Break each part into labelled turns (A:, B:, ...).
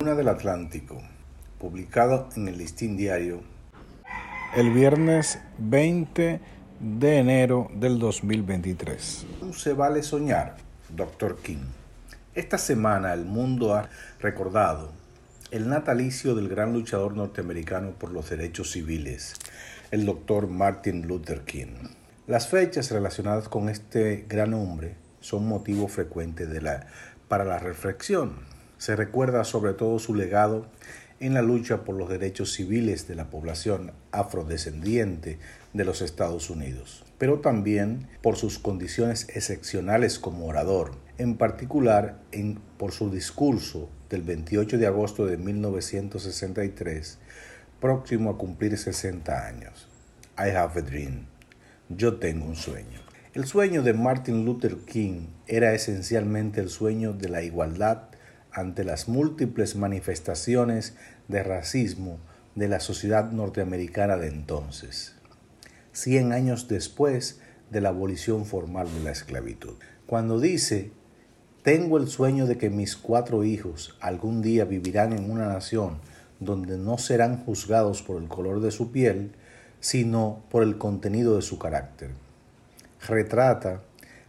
A: Una del Atlántico, publicado en el Listín Diario el viernes 20 de enero del 2023. Se vale soñar, Dr. King. Esta semana el mundo ha recordado el natalicio del gran luchador norteamericano por los derechos civiles, el Dr. Martin Luther King. Las fechas relacionadas con este gran hombre son motivo frecuente de la, para la reflexión. Se recuerda sobre todo su legado en la lucha por los derechos civiles de la población afrodescendiente de los Estados Unidos, pero también por sus condiciones excepcionales como orador, en particular por su discurso del 28 de agosto de 1963, próximo a cumplir 60 años. I have a dream. Yo tengo un sueño. El sueño de Martin Luther King era esencialmente el sueño de la igualdad ante las múltiples manifestaciones de racismo de la sociedad norteamericana de entonces, cien años después de la abolición formal de la esclavitud. Cuando dice, tengo el sueño de que mis cuatro hijos algún día vivirán en una nación donde no serán juzgados por el color de su piel, sino por el contenido de su carácter. Retrata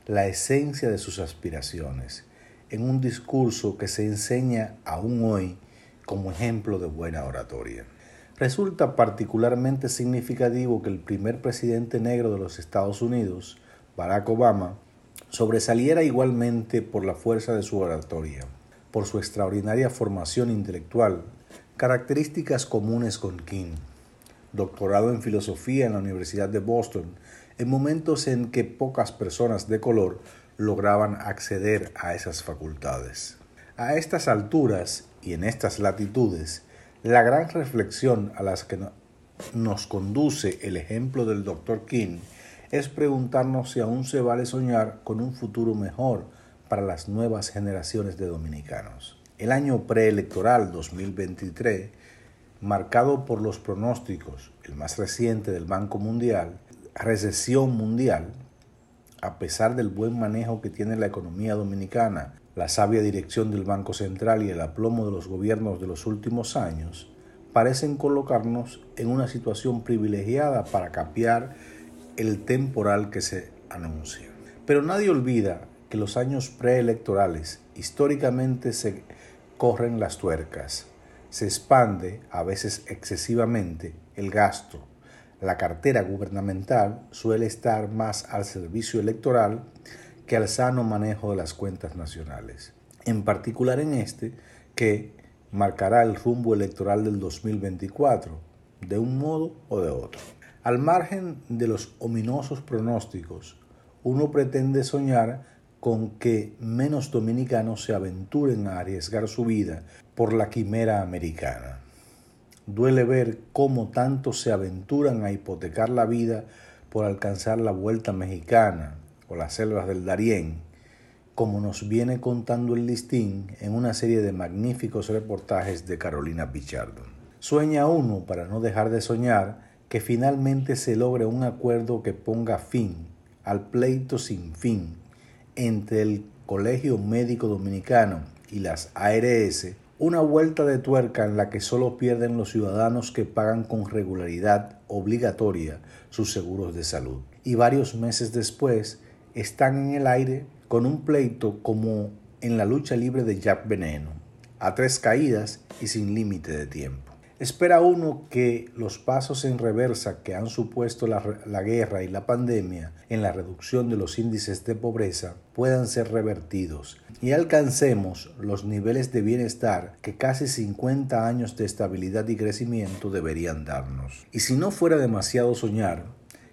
A: la esencia de sus aspiraciones en un discurso que se enseña aún hoy como ejemplo de buena oratoria. Resulta particularmente significativo que el primer presidente negro de los Estados Unidos, Barack Obama, sobresaliera igualmente por la fuerza de su oratoria, por su extraordinaria formación intelectual, características comunes con King, doctorado en filosofía en la Universidad de Boston, en momentos en que pocas personas de color lograban acceder a esas facultades. A estas alturas y en estas latitudes, la gran reflexión a las que nos conduce el ejemplo del Dr. King es preguntarnos si aún se vale soñar con un futuro mejor para las nuevas generaciones de dominicanos. El año preelectoral 2023, marcado por los pronósticos, el más reciente del Banco Mundial, recesión mundial, a pesar del buen manejo que tiene la economía dominicana, la sabia dirección del Banco Central y el aplomo de los gobiernos de los últimos años, parecen colocarnos en una situación privilegiada para capear el temporal que se anuncia. Pero nadie olvida que los años preelectorales históricamente se corren las tuercas, se expande, a veces excesivamente, el gasto, la cartera gubernamental suele estar más al servicio electoral que al sano manejo de las cuentas nacionales, en particular en este que marcará el rumbo electoral del 2024, de un modo o de otro. Al margen de los ominosos pronósticos, uno pretende soñar con que menos dominicanos se aventuren a arriesgar su vida por la quimera americana. Duele ver cómo tantos se aventuran a hipotecar la vida por alcanzar la vuelta mexicana o las selvas del Darién, como nos viene contando el listín en una serie de magníficos reportajes de Carolina Pichardo. Sueña uno, para no dejar de soñar, que finalmente se logre un acuerdo que ponga fin al pleito sin fin entre el Colegio Médico Dominicano y las ARS una vuelta de tuerca en la que solo pierden los ciudadanos que pagan con regularidad obligatoria sus seguros de salud. Y varios meses después están en el aire con un pleito como en la lucha libre de Jack Veneno, a tres caídas y sin límite de tiempo. Espera uno que los pasos en reversa que han supuesto la, guerra y la pandemia en la reducción de los índices de pobreza puedan ser revertidos y alcancemos los niveles de bienestar que casi 50 años de estabilidad y crecimiento deberían darnos. Y si no fuera demasiado soñar,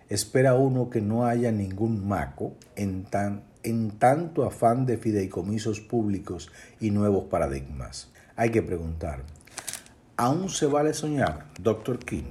A: espera uno que no haya ningún maco en, tan, en tanto afán de fideicomisos públicos y nuevos paradigmas. Hay que preguntar, ¿Aún se vale soñar, Dr. King?